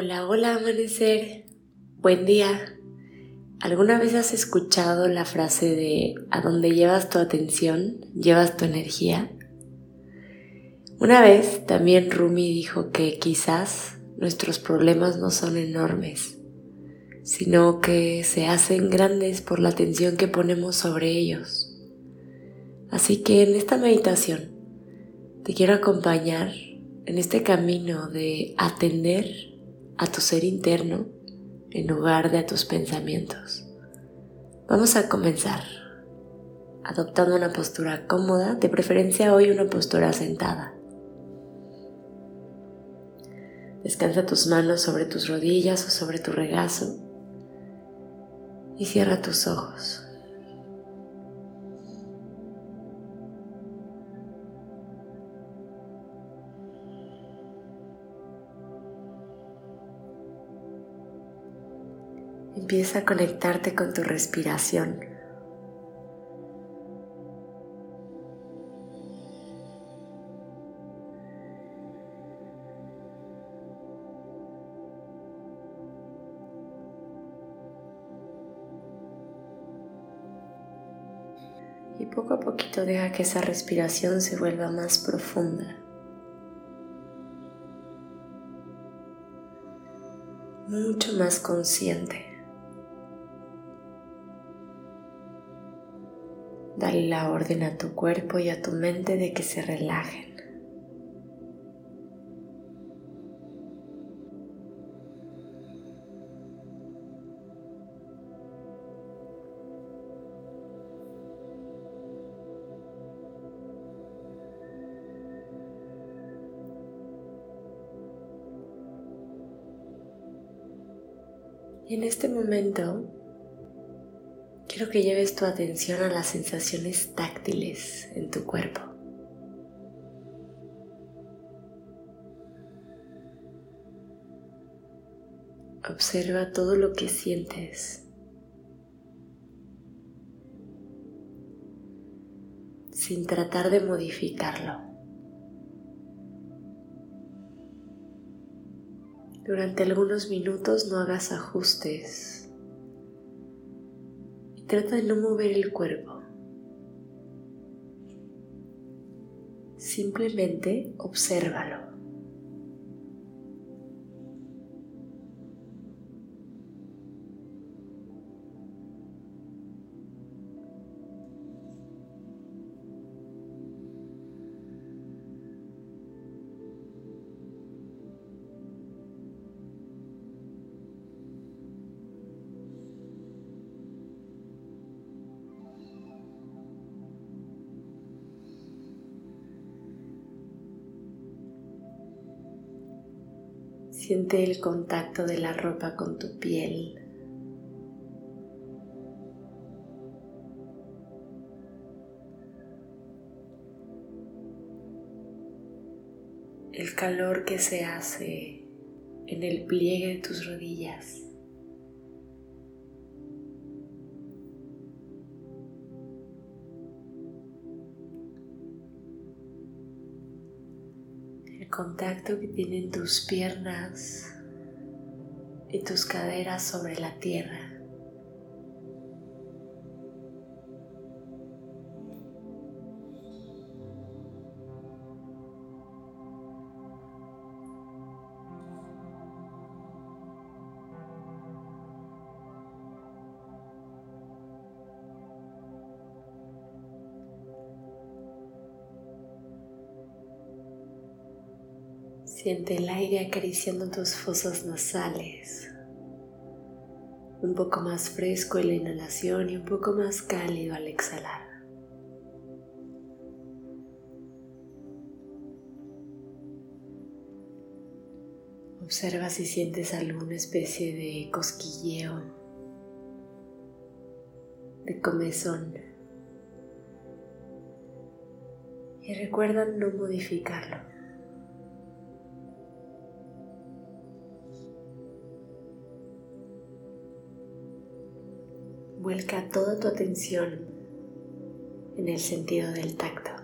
Hola, hola amanecer. Buen día. ¿Alguna vez has escuchado la frase de a donde llevas tu atención, llevas tu energía? Una vez también Rumi dijo que quizás nuestros problemas no son enormes, sino que se hacen grandes por la atención que ponemos sobre ellos. Así que en esta meditación te quiero acompañar en este camino de atender a tu ser interno en lugar de a tus pensamientos. Vamos a comenzar adoptando una postura cómoda, de preferencia hoy una postura sentada. Descansa tus manos sobre tus rodillas o sobre tu regazo y cierra tus ojos. Empieza a conectarte con tu respiración. Y poco a poquito deja que esa respiración se vuelva más profunda. Mucho más consciente. Dale la orden a tu cuerpo y a tu mente de que se relajen. En este momento quiero que lleves tu atención a las sensaciones táctiles en tu cuerpo. Observa todo lo que sientes. sin tratar de modificarlo. Durante algunos minutos no hagas ajustes Trata de no mover el cuerpo. Simplemente obsérvalo. Siente el contacto de la ropa con tu piel. El calor que se hace en el pliegue de tus rodillas. Contacto que tienen tus piernas y tus caderas sobre la tierra. Siente el aire acariciando tus fosas nasales. Un poco más fresco en la inhalación y un poco más cálido al exhalar. Observa si sientes alguna especie de cosquilleo, de comezón. Y recuerda no modificarlo. Vuelca toda tu atención en el sentido del tacto.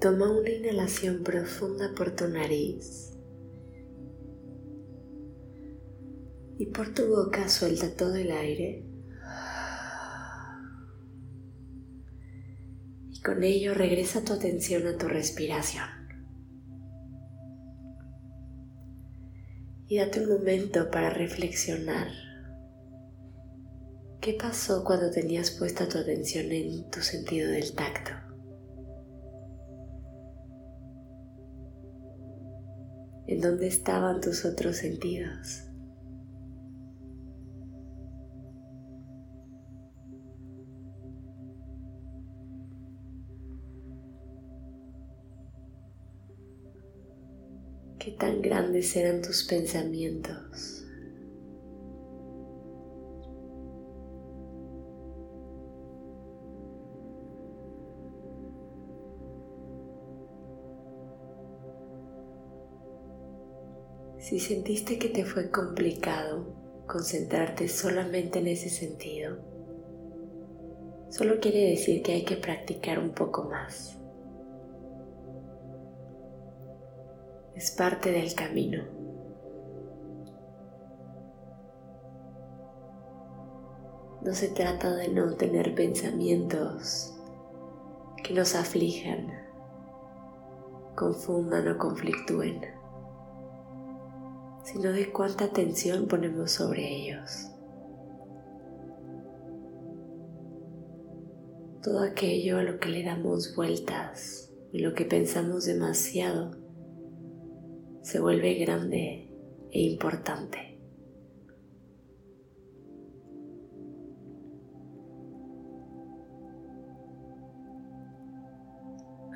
Toma una inhalación profunda por tu nariz y por tu boca suelta todo el aire. Y con ello regresa tu atención a tu respiración. Y date un momento para reflexionar. ¿Qué pasó cuando tenías puesta tu atención en tu sentido del tacto? En dónde estaban tus otros sentidos. ¿Qué tan grandes eran tus pensamientos? Si sentiste que te fue complicado concentrarte solamente en ese sentido, solo quiere decir que hay que practicar un poco más. Es parte del camino. No se trata de no tener pensamientos que nos aflijan, confundan o conflictúen sino de cuánta atención ponemos sobre ellos. Todo aquello a lo que le damos vueltas y lo que pensamos demasiado se vuelve grande e importante.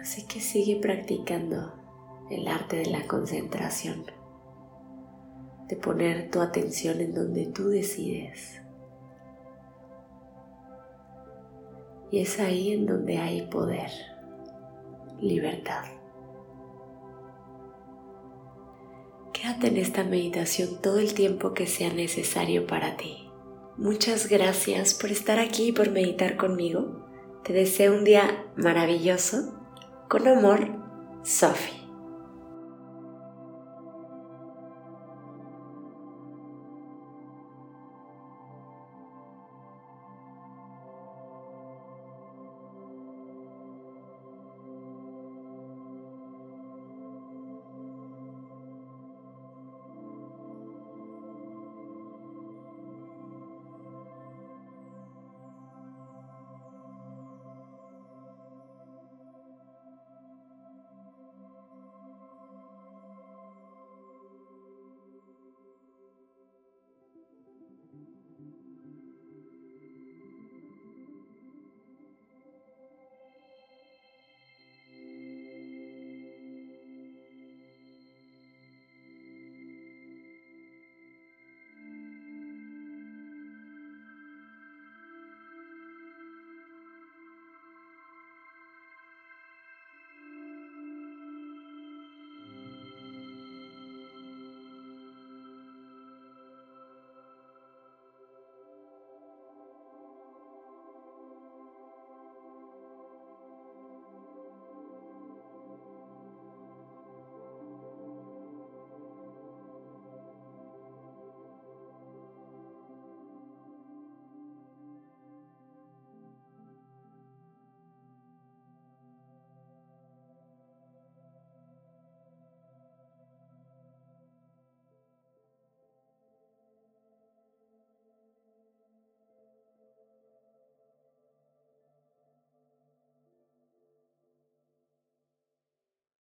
Así que sigue practicando el arte de la concentración de poner tu atención en donde tú decides. Y es ahí en donde hay poder, libertad. Quédate en esta meditación todo el tiempo que sea necesario para ti. Muchas gracias por estar aquí y por meditar conmigo. Te deseo un día maravilloso. Con amor, Sophie.